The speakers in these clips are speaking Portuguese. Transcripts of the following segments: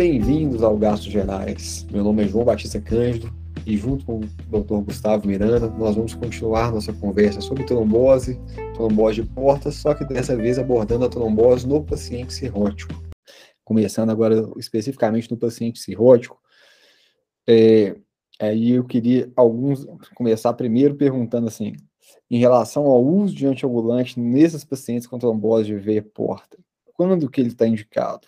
bem-vindos ao Gastos Gerais. Meu nome é João Batista Cândido e junto com o Dr. Gustavo Miranda, nós vamos continuar nossa conversa sobre trombose, trombose de portas, só que dessa vez abordando a trombose no paciente cirrótico. Começando agora especificamente no paciente cirrótico, é, aí eu queria alguns começar primeiro perguntando assim, em relação ao uso de anticoagulante nesses pacientes com trombose de veia porta, quando que ele está indicado?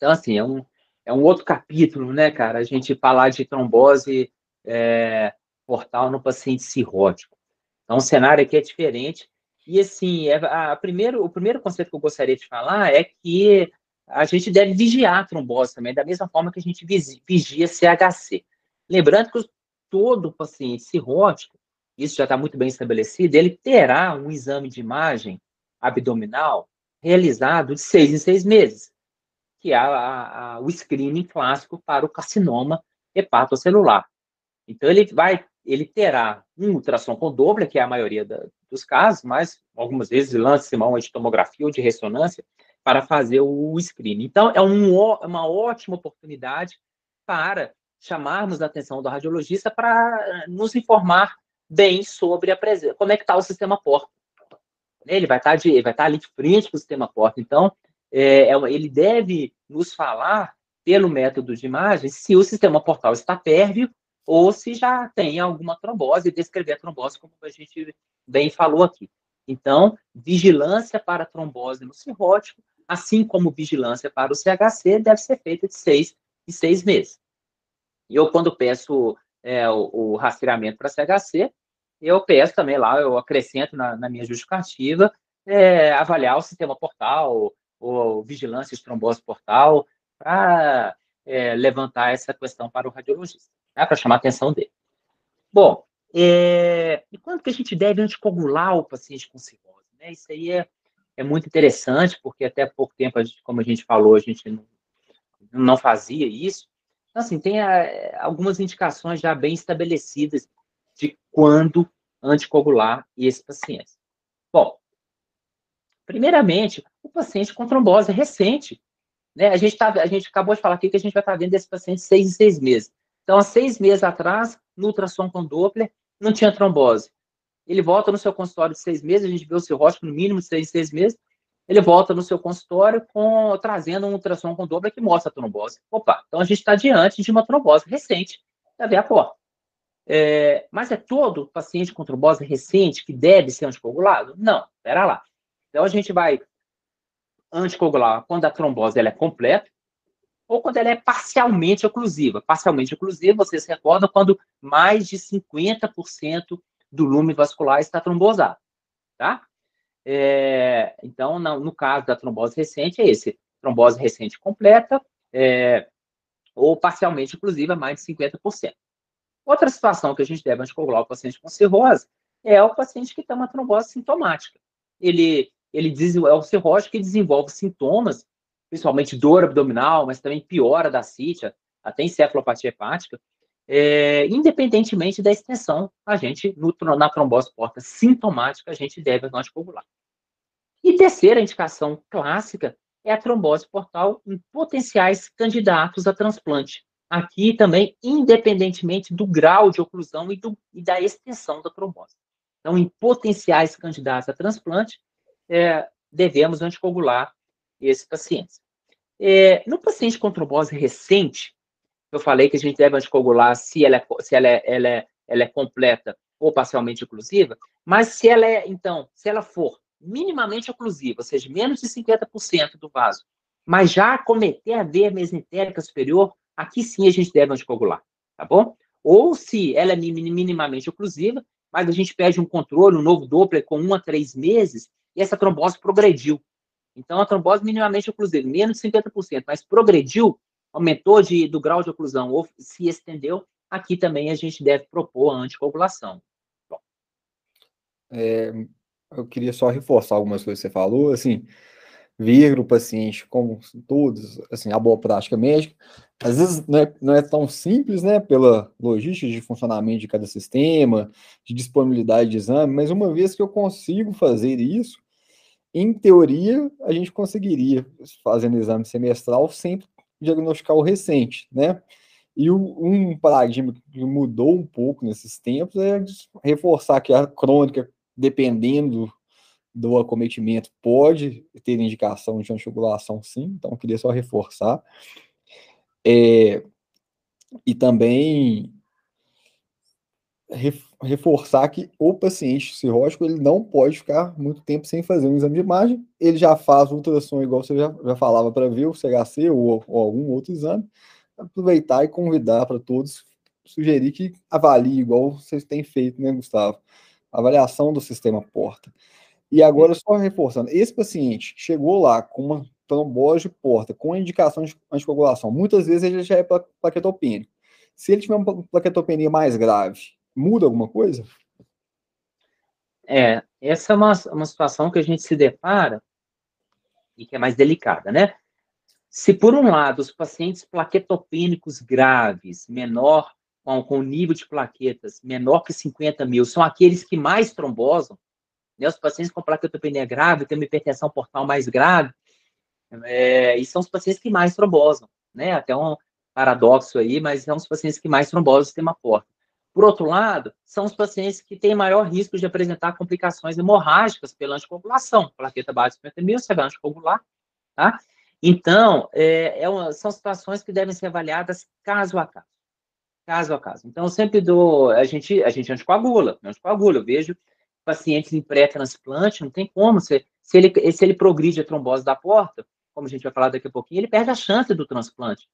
Então, assim, é um, é um outro capítulo, né, cara? A gente falar de trombose é, portal no paciente cirrótico. Então, o cenário aqui é diferente. E, assim, é, a, a primeiro, o primeiro conceito que eu gostaria de falar é que a gente deve vigiar a trombose também, da mesma forma que a gente vigia CHC. Lembrando que todo paciente cirrótico, isso já está muito bem estabelecido, ele terá um exame de imagem abdominal realizado de seis em seis meses que é a, a, o screening clássico para o carcinoma hepatocelular. Então, ele vai, ele terá um ultrassom com Doppler, que é a maioria da, dos casos, mas algumas vezes lance mão de tomografia ou de ressonância para fazer o screening. Então, é um, uma ótima oportunidade para chamarmos a atenção do radiologista para nos informar bem sobre a presença, como é que está o sistema porta. Ele vai estar, tá de, vai estar tá ali de frente para o sistema porta. Então, é, é ele deve nos falar, pelo método de imagem, se o sistema portal está pérvio ou se já tem alguma trombose, e descrever a trombose, como a gente bem falou aqui. Então, vigilância para trombose no cirrótico, assim como vigilância para o CHC, deve ser feita de seis em seis meses. E eu, quando peço é, o, o rastreamento para CHC, eu peço também lá, eu acrescento na, na minha justificativa, é, avaliar o sistema portal, ou vigilância de trombose portal, para é, levantar essa questão para o radiologista, né, para chamar a atenção dele. Bom, é, e quando que a gente deve anticoagular o paciente com cirrose? Né? Isso aí é, é muito interessante, porque até pouco tempo, a gente, como a gente falou, a gente não, não fazia isso. Então, assim, tem a, é, algumas indicações já bem estabelecidas de quando anticoagular esses pacientes. Bom, Primeiramente, paciente com trombose recente. Né? A, gente tá, a gente acabou de falar aqui que a gente vai estar vendo esse paciente seis em seis meses. Então, há seis meses atrás, no ultrassom com Doppler, não tinha trombose. Ele volta no seu consultório de seis meses, a gente vê o cirrótico no mínimo de seis em seis meses, ele volta no seu consultório com, trazendo um ultrassom com Doppler que mostra a trombose. Opa, então a gente está diante de uma trombose recente da veia porta. É, mas é todo paciente com trombose recente que deve ser anticoagulado? Não, espera lá. Então, a gente vai anticoagular quando a trombose ela é completa ou quando ela é parcialmente oclusiva. Parcialmente oclusiva, vocês recordam, quando mais de 50% do lume vascular está trombosado, tá? É, então, no, no, caso da trombose recente, é esse, trombose recente completa é, ou parcialmente oclusiva, mais de 50%. Outra situação que a gente deve anticoagular o paciente com cirrose é o paciente que tem uma trombose sintomática. Ele ele diz, é o cirrótico que desenvolve sintomas, principalmente dor abdominal, mas também piora da cítia, até encefalopatia hepática, é, independentemente da extensão, a gente, no, na trombose porta sintomática, a gente deve anticoagular. E terceira indicação clássica é a trombose portal em potenciais candidatos a transplante. Aqui também, independentemente do grau de oclusão e, do, e da extensão da trombose. Então, em potenciais candidatos a transplante, é, devemos anticoagular esses pacientes. É, no paciente com trombose recente, eu falei que a gente deve anticoagular se ela é, se ela é, ela é, ela é completa ou parcialmente oclusiva, mas se ela é, então, se ela for minimamente oclusiva, ou seja, menos de 50% do vaso, mas já cometer a veia mesentérica superior, aqui sim a gente deve anticoagular, tá bom? Ou se ela é minimamente oclusiva, mas a gente pede um controle, um novo Doppler com um a três meses, essa trombose progrediu. Então, a trombose minimamente oclusiva, menos de 50%, mas progrediu, aumentou de, do grau de oclusão ou se estendeu, aqui também a gente deve propor a anticoagulação. É, eu queria só reforçar algumas coisas que você falou, assim, vir o paciente, como todos, assim, a boa prática médica, às vezes não é, não é tão simples, né, pela logística de funcionamento de cada sistema, de disponibilidade de exame, mas uma vez que eu consigo fazer isso, em teoria, a gente conseguiria, fazendo exame semestral, sempre diagnosticar o recente, né? E um paradigma que mudou um pouco nesses tempos é reforçar que a crônica, dependendo do acometimento, pode ter indicação de anticoagulação, sim, então queria só reforçar. É, e também reforçar que o paciente cirrótico ele não pode ficar muito tempo sem fazer um exame de imagem. Ele já faz ultrassom, igual você já, já falava, para ver o CHC ou, ou, algum outro exame. Aproveitar e convidar para todos, sugerir que avalie, igual vocês têm feito, né, Gustavo? Avaliação do sistema porta. E agora, só reforçando, esse paciente chegou lá com uma trombose de porta, com indicação de anticoagulação, muitas vezes ele já é plaquetopênico. Se ele tiver uma plaquetopenia mais grave muda alguma coisa? É, essa é uma, uma situação que a gente se depara e que é mais delicada, né? Se, por um lado, os pacientes plaquetopênicos graves, menor, com, com nível de plaquetas menor que 50 mil, são aqueles que mais trombosam, né? Os pacientes com plaquetopenia grave, têm uma hipertensão portal mais grave, é, e são os pacientes que mais trombosam, né? Até um paradoxo aí, mas são os pacientes que mais trombosam o sistema porta. Por outro lado, são os pacientes que têm maior risco de apresentar complicações hemorrágicas pela anticoagulação, plaqueta baixa de 50 mil, você vai anticoagular, tá? Então, é, é uma, são situações que devem ser avaliadas caso a caso. Caso a caso. Então, eu sempre dou, a gente, a gente anticoagula, anticoagula, eu vejo pacientes em pré-transplante, não tem como, se, se, ele, se ele progride a trombose da porta, como a gente vai falar daqui a pouquinho, ele perde a chance do transplante.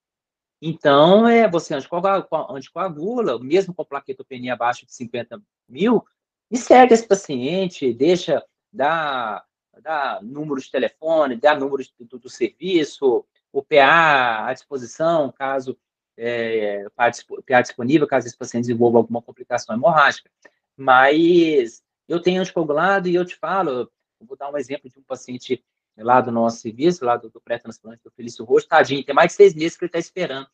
Então, é, você anticoagula, mesmo com plaquetopenia abaixo de 50 mil, e segue esse paciente, deixa, dá, dá número de telefone, dá número do, do serviço, o PA à disposição, caso é, PA disponível, caso esse paciente desenvolva alguma complicação hemorrágica. Mas eu tenho anticoagulado e eu te falo, eu vou dar um exemplo de um paciente lá do nosso serviço, lá do, do pré-transplante do Felício Roxo, tadinho, tem mais de seis meses que ele está esperando.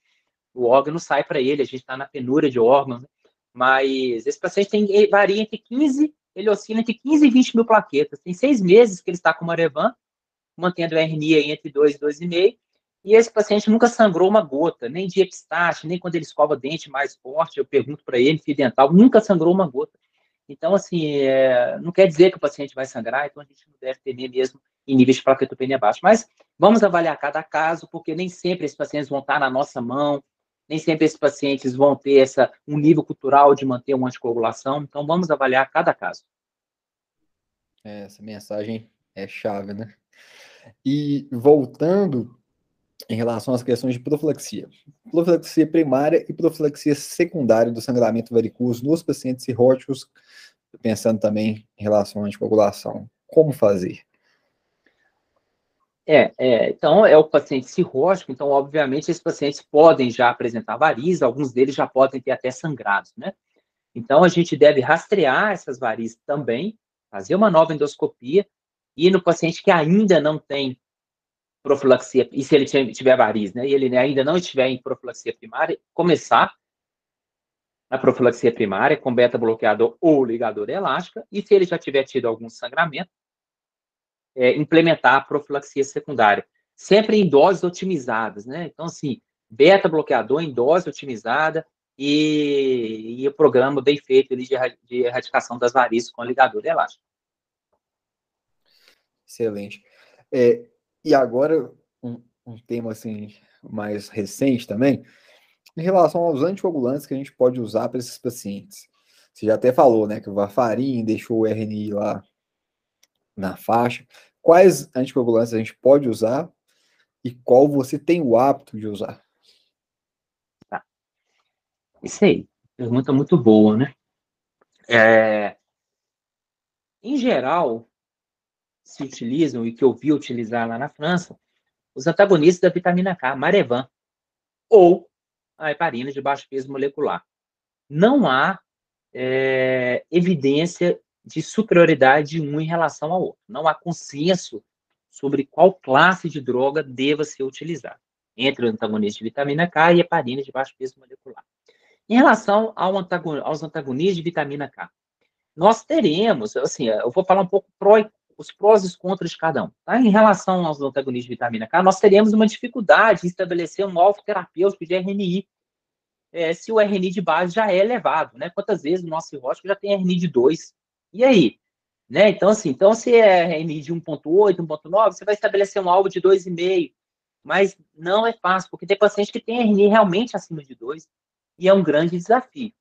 O órgão não sai para ele, a gente está na penúria de órgãos, né? mas esse paciente tem, varia entre 15, ele oscila entre 15 e 20 mil plaquetas. Tem seis meses que ele está com Marevan, mantendo a RNI entre 2 e 2,5, e esse paciente nunca sangrou uma gota, nem de epistaxe, nem quando ele escova dente mais forte, eu pergunto para ele, fio dental, nunca sangrou uma gota. Então, assim, é, não quer dizer que o paciente vai sangrar, então a gente não deve temer mesmo em níveis de plaquetopenia baixo. Mas vamos avaliar cada caso, porque nem sempre esses pacientes vão estar na nossa mão, nem sempre esses pacientes vão ter essa, um nível cultural de manter uma anticoagulação, então vamos avaliar cada caso. É, essa mensagem é chave, né? E voltando em relação às questões de profilaxia. Profilaxia primária e profilaxia secundária do sangramento varicoso nos pacientes cirróticos, pensando também em relação à anticoagulação. Como fazer? É, é, então é o paciente cirrótico, então obviamente esses pacientes podem já apresentar varizes, alguns deles já podem ter até sangrados, né? Então a gente deve rastrear essas varizes também, fazer uma nova endoscopia e no paciente que ainda não tem profilaxia, e se ele tiver variz, né, e ele ainda não estiver em profilaxia primária, começar a profilaxia primária com beta-bloqueador ou ligador elástica, e se ele já tiver tido algum sangramento, é, implementar a profilaxia secundária, sempre em doses otimizadas, né? Então, assim, beta-bloqueador em dose otimizada e, e o programa bem feito de, de erradicação das varizes com ligador elástico. Excelente. É, e agora, um, um tema assim mais recente também, em relação aos anticoagulantes que a gente pode usar para esses pacientes. Você já até falou, né, que o Varfarin deixou o RNI lá na faixa. Quais anticoagulantes a gente pode usar e qual você tem o hábito de usar? Tá. Isso aí, pergunta muito boa, né? É... Em geral, se utilizam e que eu vi utilizar lá na França, os antagonistas da vitamina K, Marevan, ou a heparina de baixo peso molecular. Não há é, evidência de superioridade de um em relação ao outro. Não há consenso sobre qual classe de droga deva ser utilizada entre o antagonista de vitamina K e heparina de baixo peso molecular. Em relação ao aos antagonistas de vitamina K, nós teremos, assim, eu vou falar um pouco pró os prós e os contras de cada um. Tá? Em relação aos antagonistas de vitamina K, nós teríamos uma dificuldade em estabelecer um alvo terapêutico de RNI, é, se o RNI de base já é elevado, né? Quantas vezes o nosso cirrótico já tem RNI de 2? E aí? Né? Então, assim, então, se é RNI de 1.8, 1.9, você vai estabelecer um alvo de 2,5, mas não é fácil, porque tem paciente que tem RNI realmente acima de 2, e é um grande desafio.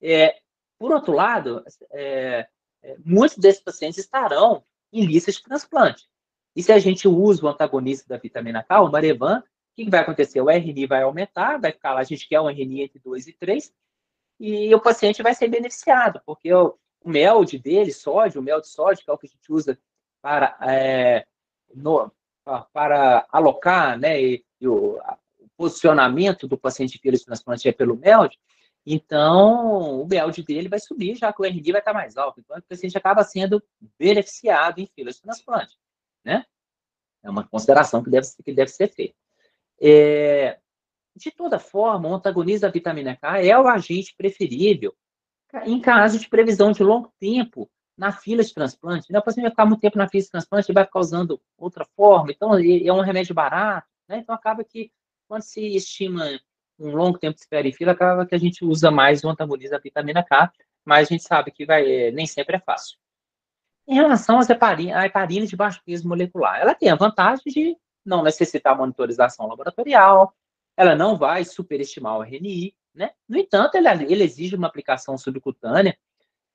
É, por outro lado, é, é, muitos desses pacientes estarão em lista de transplante. E se a gente usa o antagonista da vitamina K, o Marevan, o que, vai acontecer? O RNI vai aumentar, vai ficar lá, a gente quer um RNI entre 2 e 3, e o paciente vai ser beneficiado, porque o, o MELD dele, sódio, o mel de sódio, que é o que a gente usa para, é, no, para alocar, né, e, e o, o, posicionamento do paciente de transplante é pelo MELD, então, o BELD dele vai subir, já que o RD vai estar mais alto. Então, o paciente acaba sendo beneficiado em fila de transplante, né? É uma consideração que deve, que deve ser feita. É, de toda forma, o antagonista da vitamina K é o agente preferível em caso de previsão de longo tempo na fila de transplante. Né? O paciente vai ficar muito tempo na fila de transplante e vai ficar usando outra forma. Então, é um remédio barato. Né? Então, acaba que, quando se estima um longo tempo de espera em fila, acaba que a gente usa mais o antagonista da vitamina K, mas a gente sabe que vai, é, nem sempre é fácil. Em relação às heparinas, a heparina de baixo peso molecular, ela tem a vantagem de não necessitar monitorização laboratorial, ela não vai superestimar o RNI, né? No entanto, ele, ele exige uma aplicação subcutânea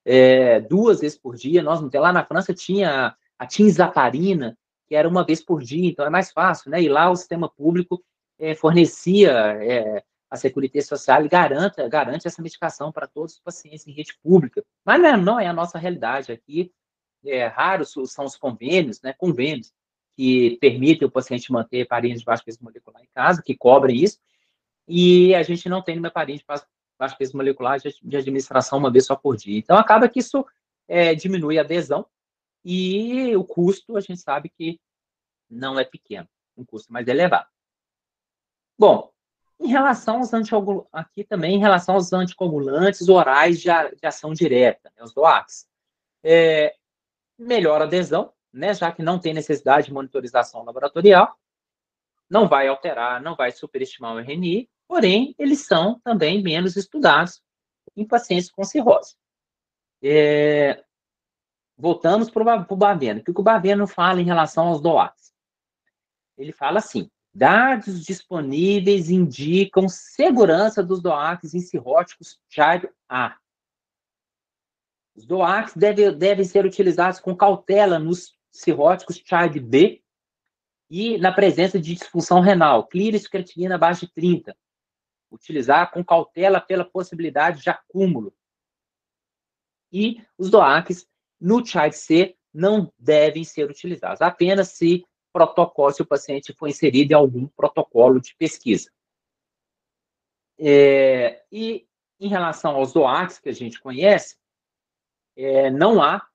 é, duas vezes por dia. Nós não tem lá na França tinha a tinzaparina, que era uma vez por dia, então é mais fácil, né? E lá o sistema público é, fornecia é, a Security Social garanta, garante essa medicação para todos os pacientes em rede pública. Mas não, não é a nossa realidade aqui. É raro são os convênios, né, convênios que permitem o paciente manter parentes de baixo peso molecular em casa, que cobrem isso, e a gente não tem uma parente de baixo peso molecular de, administração uma vez só por dia. Então, acaba que isso é, diminui a adesão e o custo, a gente sabe que não é pequeno, um custo mais elevado. Bom, em relação aos anticoagulantes, aqui também em relação aos anticoagulantes orais de, a, de ação direta, né, os DOACs, é, melhor adesão, né, já que não tem necessidade de monitorização laboratorial, não vai alterar, não vai superestimar o RNI, porém, eles são também menos estudados em pacientes com cirrose. É, voltamos para o Baveno. O que o Baveno fala em relação aos DOACs? Ele fala assim, Dados disponíveis indicam segurança dos DOACs em cirróticos Type A. Os DOACs devem, devem ser utilizados com cautela nos cirróticos Type B e na presença de disfunção renal, clíris creatinina abaixo de 30. Utilizar com cautela pela possibilidade de acúmulo. E os DOACs no Type C não devem ser utilizados, apenas se protocolo, se o paciente foi inserido em algum protocolo de pesquisa. É, e em relação aos DOACs que a gente conhece, é, não há,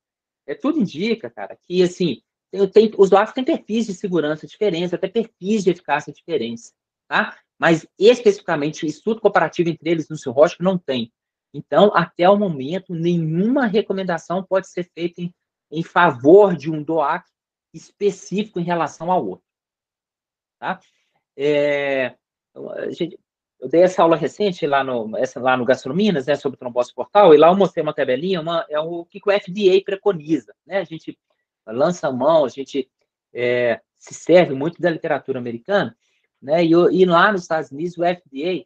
é, tudo indica, cara, que assim, tem, tem, os DOACs têm perfis de segurança diferentes, até perfis de eficácia diferentes, tá? Mas especificamente, estudo comparativo entre eles no cirrótico não tem. Então, até o momento, nenhuma recomendação pode ser feita em, em favor de um DOAC específico em relação ao outro. Tá? É, eu dei essa aula recente lá no, essa, lá no Gastrominas, né, sobre trombose portal, e lá eu mostrei uma tabelinha, uma, é o que o FDA preconiza, né? A gente lança a mão, a gente é, se serve muito da literatura americana, né? E, e, lá nos Estados Unidos, o FDA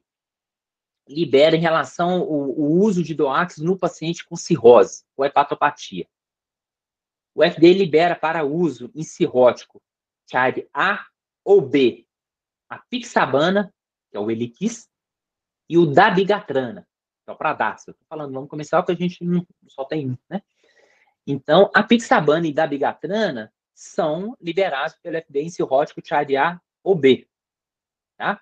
libera em relação ao, uso de DOAX no paciente com cirrose, ou hepatopatia o FDA libera para uso em cirrótico type A ou B a pixabana, que é o Eliquis, e o dabigatrana, que é o Pradaxa. Estou falando nome comercial que a gente não, só tem um, né? Então, a pixabana e dabigatrana são liberados pelo FDA em cirrótico type A ou B, tá?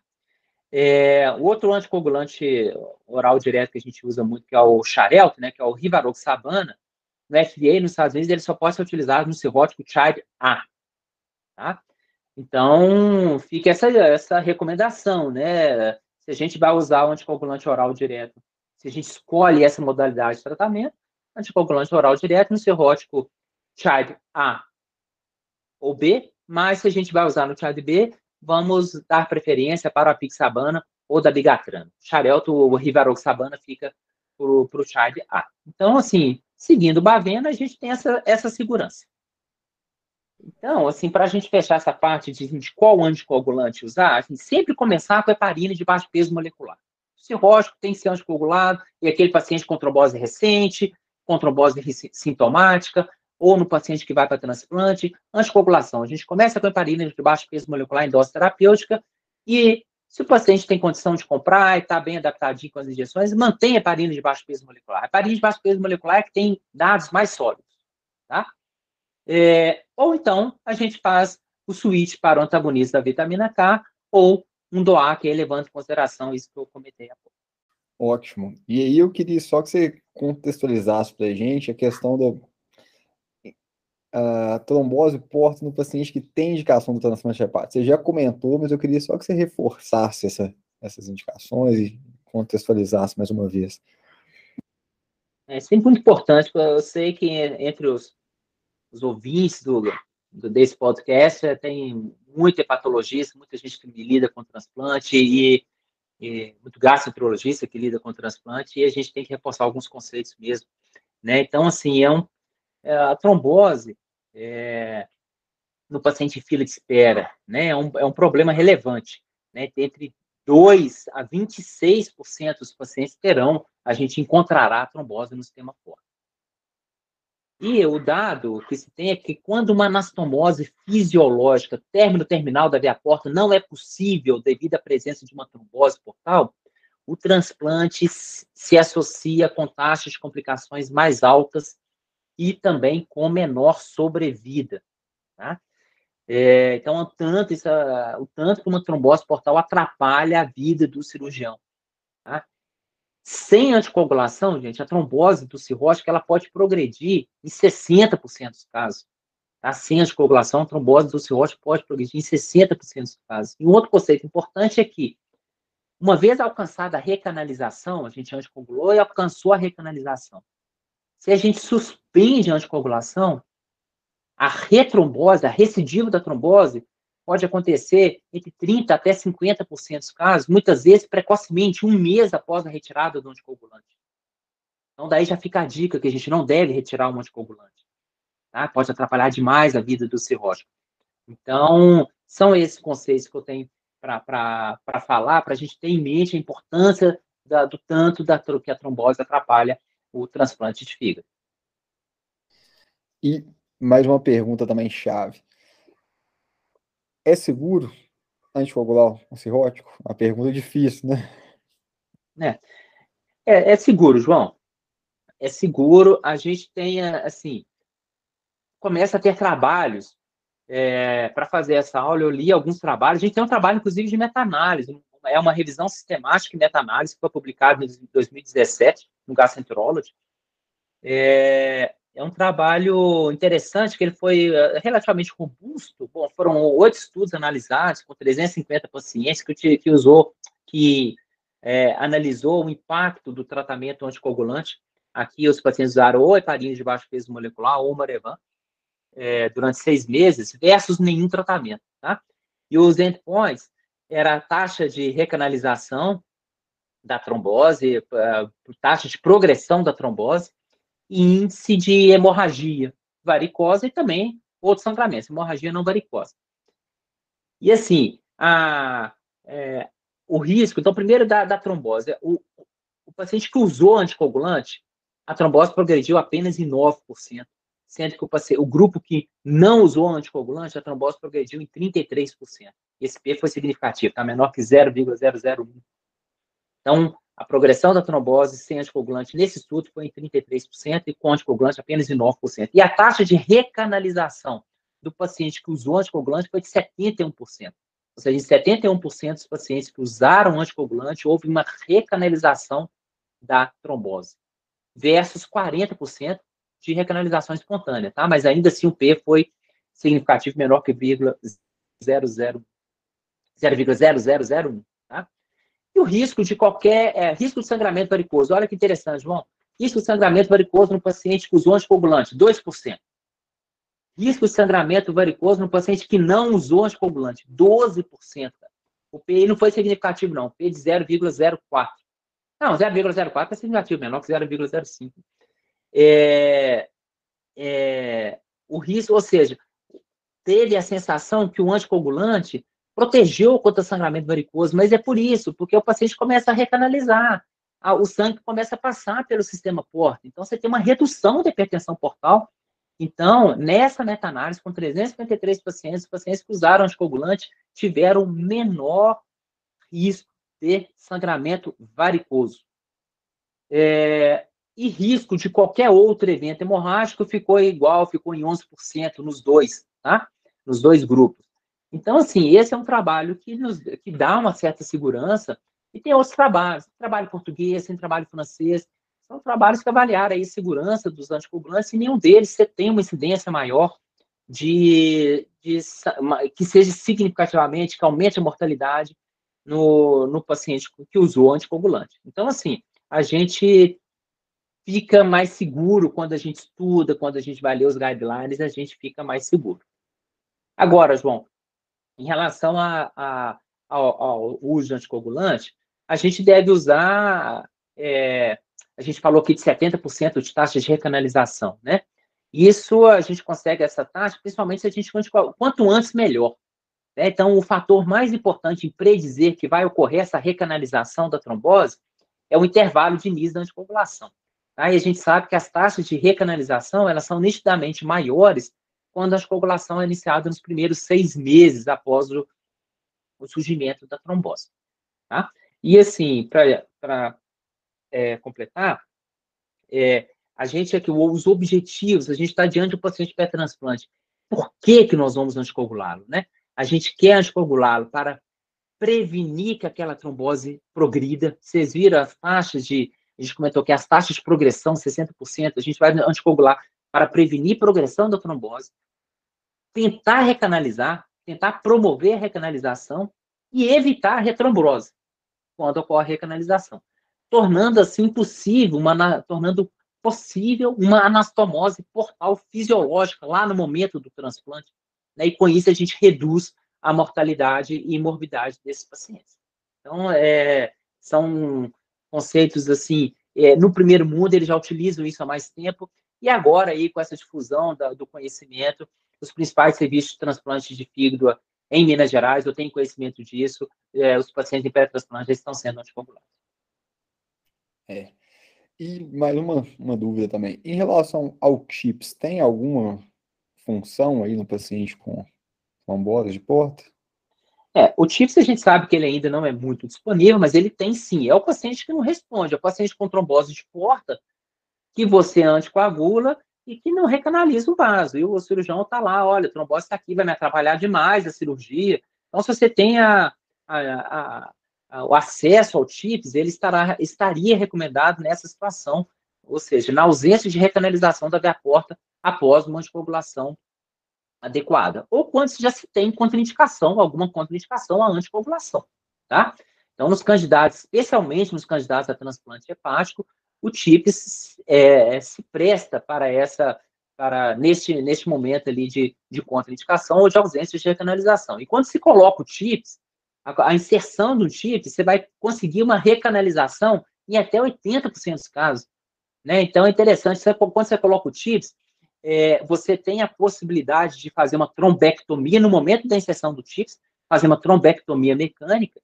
É, o outro anticoagulante oral direto que a gente usa muito, que é o Xarelto, né, que é o Rivaroxabana, no FDA, nos Estados Unidos, ele só pode ser utilizado no cirrótico Type A. Tá? Então, fica essa, essa recomendação, né? Se a gente vai usar o anticoagulante oral direto, se a gente escolhe essa modalidade de tratamento, anticoagulante oral direto no cirrótico Type A ou B, mas se a gente vai usar no Child B, vamos dar preferência para o apixabana ou da bigatrana. Xarelto ou rivaroxabana fica para o Child A. Então, assim, seguindo o Bavena, a gente tem essa, essa segurança. Então, assim, para a gente fechar essa parte de, de qual anticoagulante usar, a gente sempre começar com heparina de baixo peso molecular. O cirrótico tem que ser anticoagulado, e aquele paciente com trombose recente, com trombose sintomática, ou no paciente que vai para transplante, anticoagulação. A gente começa com heparina de baixo peso molecular em dose terapêutica, e se o paciente tem condição de comprar e está bem adaptadinho com as injeções, mantém heparina de baixo peso molecular. A heparina de baixo peso molecular é que tem dados mais sólidos, tá? É, ou então, a gente faz o switch para o antagonista da vitamina K ou um DOA, que é levando em consideração isso que eu comentei há pouco. Ótimo. E aí eu queria só que você contextualizasse para a gente a questão da a trombose porta no paciente que tem indicação do transplante hepático. Você já comentou, mas eu queria só que você reforçasse essa, essas indicações e contextualizasse mais uma vez. É sempre muito importante, eu sei que entre os os ouvintes do, do, desse podcast, eh, tem muito hepatologista, muita gente que lida com transplante e, e muito gastroenterologista que lida com transplante, e a gente tem que reforçar alguns conceitos mesmo, né? Então, assim, é um, é, a trombose é, no paciente em fila de espera, né? É um, é um problema relevante, né? Entre 2 a 26% dos pacientes terão, a gente encontrará trombose no sistema forte. E o dado que se tem é que quando uma anastomose fisiológica, término terminal da veia porta, não é possível devido à presença de uma trombose portal, o transplante se associa com taxas de complicações mais altas e também com menor sobrevida. Tá? É, então, o tanto, isso, o tanto que uma trombose portal atrapalha a vida do cirurgião. Tá? Sem anticoagulação, gente, a trombose do cirrótico ela pode progredir em 60% dos casos. Tá? Sem anticoagulação, a trombose do cirrótico pode progredir em 60% dos casos. E um outro conceito importante é que, uma vez alcançada a recanalização, a gente anticoagulou e alcançou a recanalização. Se a gente suspende a anticoagulação, a retrombose, a recidiva da trombose, pode acontecer entre 30% até 50% dos casos, muitas vezes precocemente, um mês após a retirada do anticoagulante. Então, daí já fica a dica que a gente não deve retirar o anticoagulante. Tá? Pode atrapalhar demais a vida do cirrótico. Então, são esses conceitos que eu tenho para falar, para a gente ter em mente a importância da, do tanto da, que a trombose atrapalha o transplante de fígado. E mais uma pergunta também chave. É seguro anticoagular um cirrótico? Uma pergunta difícil, né? É. é, é seguro, João. É seguro. A gente tem, assim, começa a ter trabalhos é, para fazer essa aula. Eu li alguns trabalhos. A gente tem um trabalho, inclusive, de meta-análise. É uma revisão sistemática e meta-análise que foi publicada em 2017 no Gastroenterology. É, é um trabalho interessante, que ele foi eh, relativamente robusto. Bom, foram oito estudos analisados com 350 pacientes que, que usou, que é, analisou o impacto do tratamento anticoagulante. Aqui os pacientes usaram ou heparina de baixo peso molecular ou Marevan é, durante seis meses versus nenhum tratamento, tá? E os endpoints era a taxa de recanalização da trombose, taxa de progressão da trombose, índice de hemorragia varicosa e também outros sangramentos, hemorragia não varicosa. E assim, a, é, o risco, então, primeiro da, da trombose, o, o paciente que usou anticoagulante, a trombose progrediu apenas em 9%, sendo que o, grupo que não usou anticoagulante, a trombose progrediu em 33%. Esse P foi significativo, está menor que 0,001. Então, a progressão da trombose sem anticoagulante nesse estudo foi em 33% e com anticoagulante apenas em 9%. E a taxa de recanalização do paciente que usou anticoagulante foi de 71%. Ou seja, em 71% dos pacientes que usaram anticoagulante, houve uma recanalização da trombose, versus 40% de recanalização espontânea, tá? Mas ainda assim o P foi significativo menor que 0,0001. E o risco de qualquer é, risco de sangramento varicoso. Olha que interessante, João. Risco de sangramento varicoso no paciente que usou anticoagulante, 2%. Risco de sangramento varicoso no paciente que não usou anticoagulante, 12%. O PI não foi significativo, não. P de 0,04. Não, 0,04 é significativo, menor que 0,05. É, é, o risco, ou seja, teve a sensação que o anticoagulante protegeu contra sangramento varicoso, mas é por isso, porque o paciente começa a recanalizar, o sangue começa a passar pelo sistema porta. Então, você tem uma redução da hipertensão portal. Então, nessa meta-análise, com 353 pacientes, os pacientes que usaram anticoagulante tiveram menor risco de sangramento varicoso. É, e risco de qualquer outro evento hemorrágico ficou igual, ficou em 11% nos dois, tá? Nos dois grupos. Então, assim, esse é um trabalho que nos que dá uma certa segurança. E tem outros trabalhos, trabalho português, tem trabalho francês, são trabalhos que avaliaram a segurança dos anticoagulantes e nenhum deles você tem uma incidência maior de, de, que seja significativamente, que aumente a mortalidade no, no paciente que usou anticoagulante. Então, assim, a gente fica mais seguro quando a gente estuda, quando a gente vai ler os guidelines, a gente fica mais seguro. Agora, João, em relação a, a, ao, ao, uso de anticoagulante, a gente deve usar, é, a gente falou aqui de 70% de taxa de recanalização, né? Isso a gente consegue essa taxa, principalmente se a gente quanto antes melhor. Né? Então, o fator mais importante em predizer que vai ocorrer essa recanalização da trombose é o intervalo de início da anticoagulação. Tá? E a gente sabe que as taxas de recanalização elas são nitidamente maiores quando a anticoagulação é iniciada nos primeiros seis meses após o, o surgimento da trombose. Tá? E assim, para é, completar, é, a gente aqui, os objetivos, a gente está diante do paciente pré-transplante. Por que, que nós vamos anticoagulá-lo? Né? A gente quer anticoagulá-lo para prevenir que aquela trombose progrida. Vocês viram as taxas de, a gente comentou que as taxas de progressão, 60%, a gente vai anticoagular para prevenir progressão da trombose, tentar recanalizar, tentar promover a recanalização e evitar a retrombose quando ocorre a recanalização, tornando assim possível, uma, tornando possível uma anastomose portal fisiológica lá no momento do transplante, né? e com isso a gente reduz a mortalidade e morbidade desses pacientes. Então, é, são conceitos assim, é, no primeiro mundo eles já utilizam isso há mais tempo, e agora aí com essa difusão da, do conhecimento, os principais serviços de transplante de fígado em Minas Gerais, eu tenho conhecimento disso, é, os pacientes em pré-transplante estão sendo anticoagulados. É. E mais uma, uma dúvida também. Em relação ao TIPS, tem alguma função aí no paciente com trombose de porta? É, o TIPS a gente sabe que ele ainda não é muito disponível, mas ele tem sim. É o paciente que não responde, é o paciente com trombose de porta que você anticoagula e que não recanaliza o vaso. E o cirurgião está lá, olha, a trombose está aqui, vai me atrapalhar demais a cirurgia. Então, se você tem a, a, a, o acesso ao TIPS, ele estará, estaria recomendado nessa situação, ou seja, na ausência de recanalização da via porta após uma anticoagulação adequada. Ou quando já se tem contraindicação, alguma contraindicação à anticoagulação, tá? Então, nos candidatos, especialmente nos candidatos a transplante hepático, o TIPS é, se presta para essa, para neste, neste momento ali de, de contraindicação ou de ausência de recanalização. E quando se coloca o TIPS, a, a inserção do TIPS, você vai conseguir uma recanalização em até 80% dos casos. Né? Então, é interessante, você, quando você coloca o TIPS, é, você tem a possibilidade de fazer uma trombectomia no momento da inserção do TIPS, fazer uma trombectomia mecânica.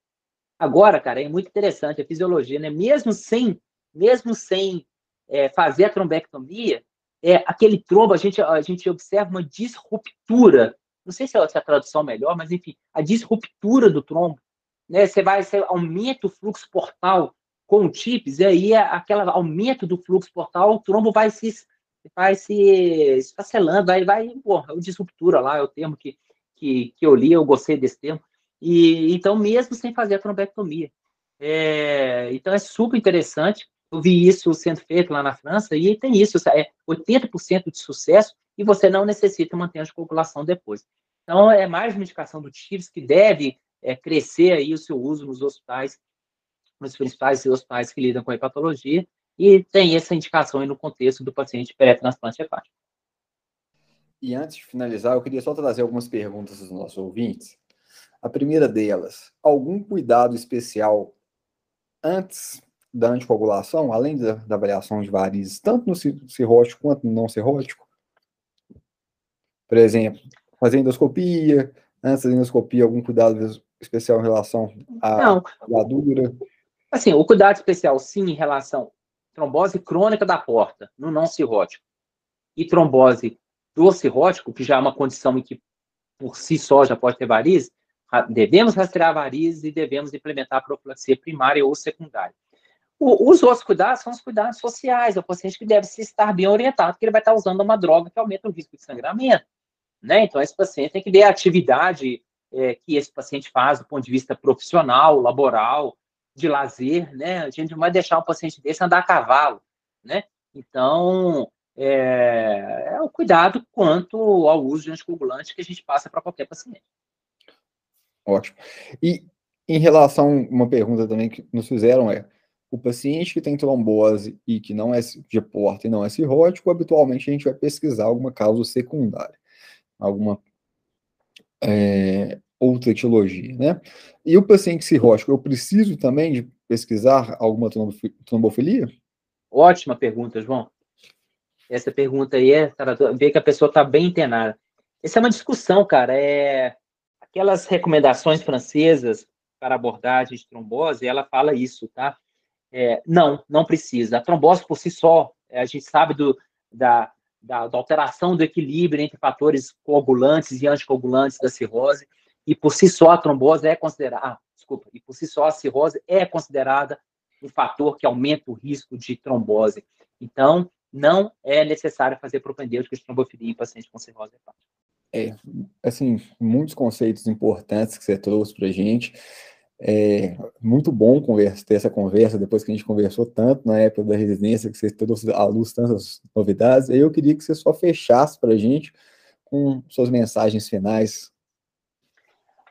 Agora, cara, é muito interessante a fisiologia, né? Mesmo sem mesmo sem é, fazer a trombectomia, é, aquele trombo, a gente, a gente observa uma disruptura. Não sei se é, é a tradução melhor, mas enfim, a disruptura do trombo. Né? Você vai, você aumenta o fluxo portal com o TIPS, e aí aquele aumento do fluxo portal, o trombo vai se vai se esfacelando, vai, vai, pô, é disruptura lá, é o termo que, que, que eu li, eu gostei desse termo. E então, mesmo sem fazer a trombectomia. É, então, é super interessante. Eu vi isso sendo feito lá na França e tem isso, é 80% de sucesso e você não necessita manter a anticoagulação depois. Então, é mais uma indicação do TIRS que deve é, crescer aí o seu uso nos hospitais, nos principais hospitais que lidam com hepatologia, e tem essa indicação aí no contexto do paciente pré-transplante hepático. E antes de finalizar, eu queria só trazer algumas perguntas dos nossos ouvintes. A primeira delas, algum cuidado especial antes da anticoagulação, além da, da avaliação de varizes, tanto no cirrótico quanto no não cirrótico? Por exemplo, fazer endoscopia, antes da endoscopia, algum cuidado especial em relação à gladura? Assim, o cuidado especial, sim, em relação trombose crônica da porta, no não cirrótico, e trombose do cirrótico, que já é uma condição em que por si só já pode ter varizes, devemos rastrear varizes e devemos implementar a profilaxia primária ou secundária. O, os outros cuidados são os cuidados sociais, é o paciente que deve se estar bem orientado, porque ele vai estar usando uma droga que aumenta o risco de sangramento. Né? Então, esse paciente tem que ver a atividade é, que esse paciente faz do ponto de vista profissional, laboral, de lazer, né? A gente não vai deixar um paciente desse andar a cavalo, né? Então, é, é o cuidado quanto ao uso de anticoagulante que a gente passa para qualquer paciente. Ótimo. E em relação, uma pergunta também que nos fizeram é, o paciente que tem trombose e que não é de porta e não é cirrótico, habitualmente a gente vai pesquisar alguma causa secundária, alguma é, outra etiologia, né? E o paciente cirrótico, eu preciso também de pesquisar alguma trombofilia? Ótima pergunta, João. Essa pergunta aí é para ver que a pessoa está bem internada. Essa é uma discussão, cara. É aquelas recomendações francesas para abordagem de trombose, ela fala isso, tá? É, não, não precisa. A trombose por si só, é, a gente sabe do, da, da, da, alteração do equilíbrio entre fatores coagulantes e anticoagulantes da cirrose, e por si só a trombose é considerada, ah, desculpa, e por si só a cirrose é considerada um fator que aumenta o risco de trombose. Então, não é necessário fazer propedêutica de trombofilia em pacientes com cirrose hepática. É, assim, muitos conceitos importantes que você trouxe para a gente. É muito bom conversa, ter essa conversa depois que a gente conversou tanto na época da residência, que você trouxe à luz tantas novidades. Eu queria que você só fechasse para a gente com suas mensagens finais.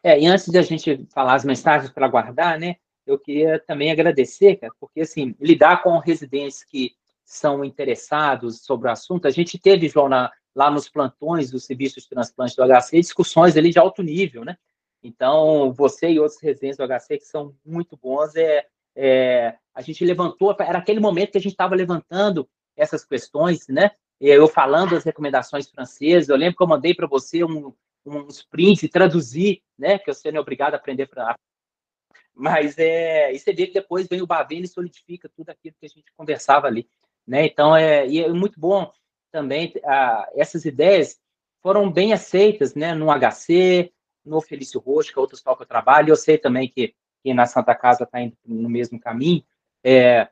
É, e antes de a gente falar as mensagens para guardar, né, eu queria também agradecer, cara, porque assim, lidar com residentes que são interessados sobre o assunto, a gente teve, João, na, lá nos plantões do serviço de transplante do HC, discussões ali de alto nível, né? Então, você e outros residentes do HC que são muito bons, é, é a gente levantou, era aquele momento que a gente estava levantando essas questões, né? Eu falando as recomendações francesas, eu lembro que eu mandei para você um, uns prints e traduzir, né? Que você não é obrigado a aprender para. Mas é, e você vê que depois vem o Bavene e solidifica tudo aquilo que a gente conversava ali, né? Então é, e é muito bom também ah, essas ideias foram bem aceitas, né? No HC, no Felício Rocha, que é que eu trabalho, eu sei também que, que na Santa Casa está indo no mesmo caminho, é,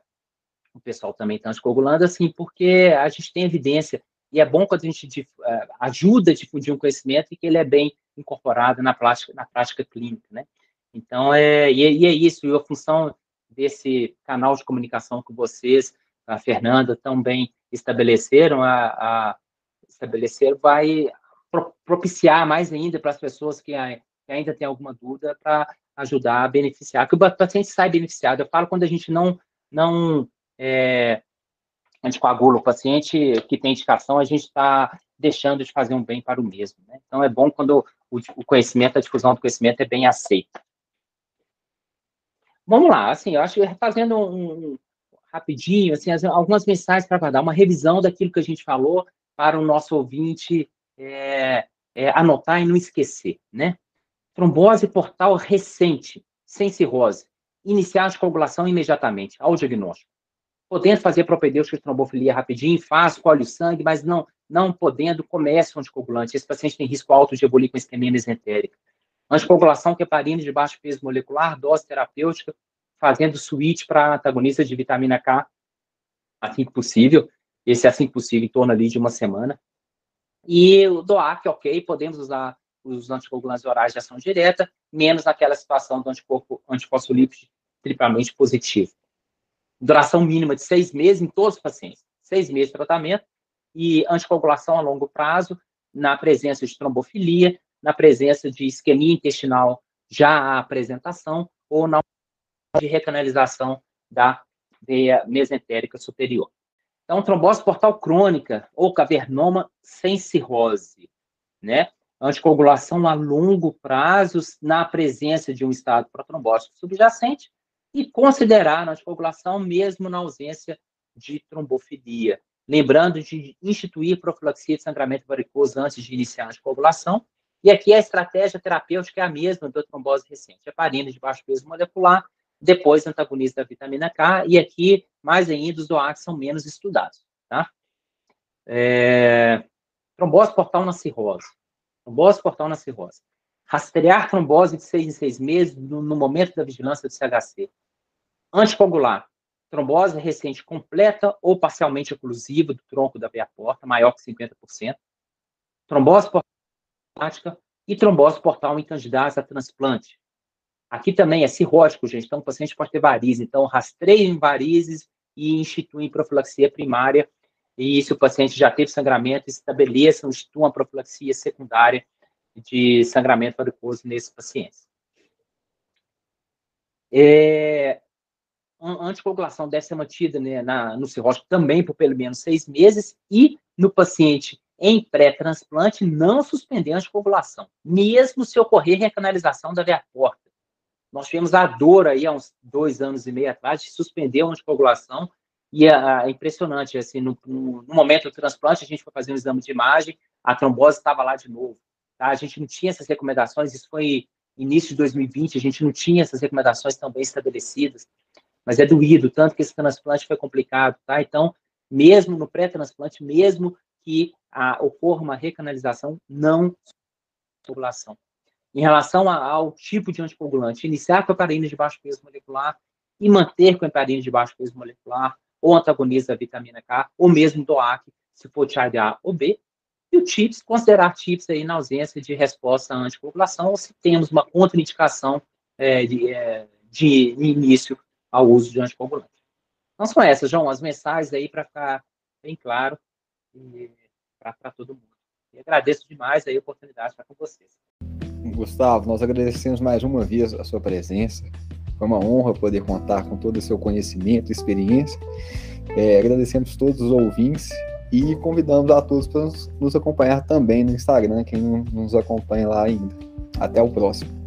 o pessoal também está anticoagulando, assim, porque a gente tem evidência, e é bom quando a gente uh, ajuda a difundir um conhecimento e que ele é bem incorporado na prática, na prática clínica, né? Então, é, e, é isso, e a função desse canal de comunicação que vocês, a Fernanda, tão bem estabeleceram, a, a estabelecer, vai propiciar mais ainda para as pessoas que, que ainda têm alguma dúvida para ajudar a beneficiar, que o paciente sai beneficiado. Eu falo quando a gente não, não é, anticoagula o paciente que tem indicação, a gente está deixando de fazer um bem para o mesmo. Né? Então, é bom quando o, conhecimento, a difusão do conhecimento é bem aceita. Vamos lá, assim, eu acho que fazendo um, um rapidinho, assim, algumas mensagens para dar uma revisão daquilo que a gente falou para o nosso ouvinte é, é, anotar e não esquecer, né? Trombose portal recente, sem cirrose. Iniciar a coagulação imediatamente, ao diagnóstico. Podendo fazer propedêutica de trombofilia rapidinho, faz, colhe o sangue, mas não, não podendo, comece o anticoagulante. Esse paciente tem risco alto de evoluir com isquemia mesentérica. Anticoagulação, heparina de baixo peso molecular, dose terapêutica, fazendo switch para antagonista de vitamina K assim que possível. Esse é assim que possível, em torno ali de uma semana. E o DOAC, ok, podemos usar os anticoagulantes orais de ação direta, menos naquela situação do anticorpo antifosfolípido triplamente positivo. Duração mínima de seis meses em todos os pacientes. Seis meses de tratamento e anticoagulação a longo prazo, na presença de trombofilia, na presença de isquemia intestinal já à apresentação ou na de recanalização da veia mesentérica superior. Então, trombose portal crônica ou cavernoma sem cirrose, né? Anticoagulação a longo prazo na presença de um estado protrombótico subjacente e considerar a anticoagulação mesmo na ausência de trombofilia. Lembrando de instituir profilaxia de sangramento varicoso antes de iniciar a anticoagulação. E aqui a estratégia terapêutica é a mesma da trombose recente. Heparina de baixo peso molecular, depois antagonista da vitamina K, e aqui, mais ainda, os DOACs são menos estudados, tá? É... Trombose portal na cirrose. Trombose portal na cirrose. Rastrear trombose de seis em seis meses no, no momento da vigilância do CHC. Anticoagular. Trombose recente completa ou parcialmente oclusiva do tronco da veia porta, maior que 50%. Trombose portal e trombose portal em candidatos a transplante, Aqui também é cirrótico, gente. Então, o paciente pode ter varizes. Então, rastreiem varizes e instituem profilaxia primária. E se o paciente já teve sangramento, estabeleçam, instituam a profilaxia secundária de sangramento varicoso nesses pacientes. É, a anticoagulação deve ser mantida né, na, no cirrótico também por pelo menos seis meses e no paciente em pré-transplante não suspender a anticoagulação, mesmo se ocorrer recanalização da veia porta. Nós tivemos a dor aí há uns dois anos e meio atrás de suspender a anticoagulação e é, impressionante, assim, no, no, no, momento do transplante, a gente foi fazer um exame de imagem, a trombose estava lá de novo, tá? A gente não tinha essas recomendações, isso foi início de 2020, a gente não tinha essas recomendações tão bem estabelecidas, mas é doído, tanto que esse transplante foi complicado, tá? Então, mesmo no pré-transplante, mesmo que a, ocorra uma recanalização, não coagulação em relação ao tipo de anticoagulante, iniciar com heparina de baixo peso molecular e manter com heparina de baixo peso molecular, ou antagonista da vitamina K, ou mesmo DOAC, se for TIAD A ou B. E o TIPS, considerar TIPS aí na ausência de resposta à anticoagulação, ou se temos uma contraindicação é, de, é, de início ao uso de anticoagulante. Então são essas, João, as mensagens aí para ficar bem claro para todo mundo. E agradeço demais aí a oportunidade de estar com vocês. Gustavo, nós agradecemos mais uma vez a sua presença. Foi uma honra poder contar com todo o seu conhecimento e experiência. É, agradecemos todos os ouvintes e convidamos a todos para nos acompanhar também no Instagram, quem não nos acompanha lá ainda. Até o próximo.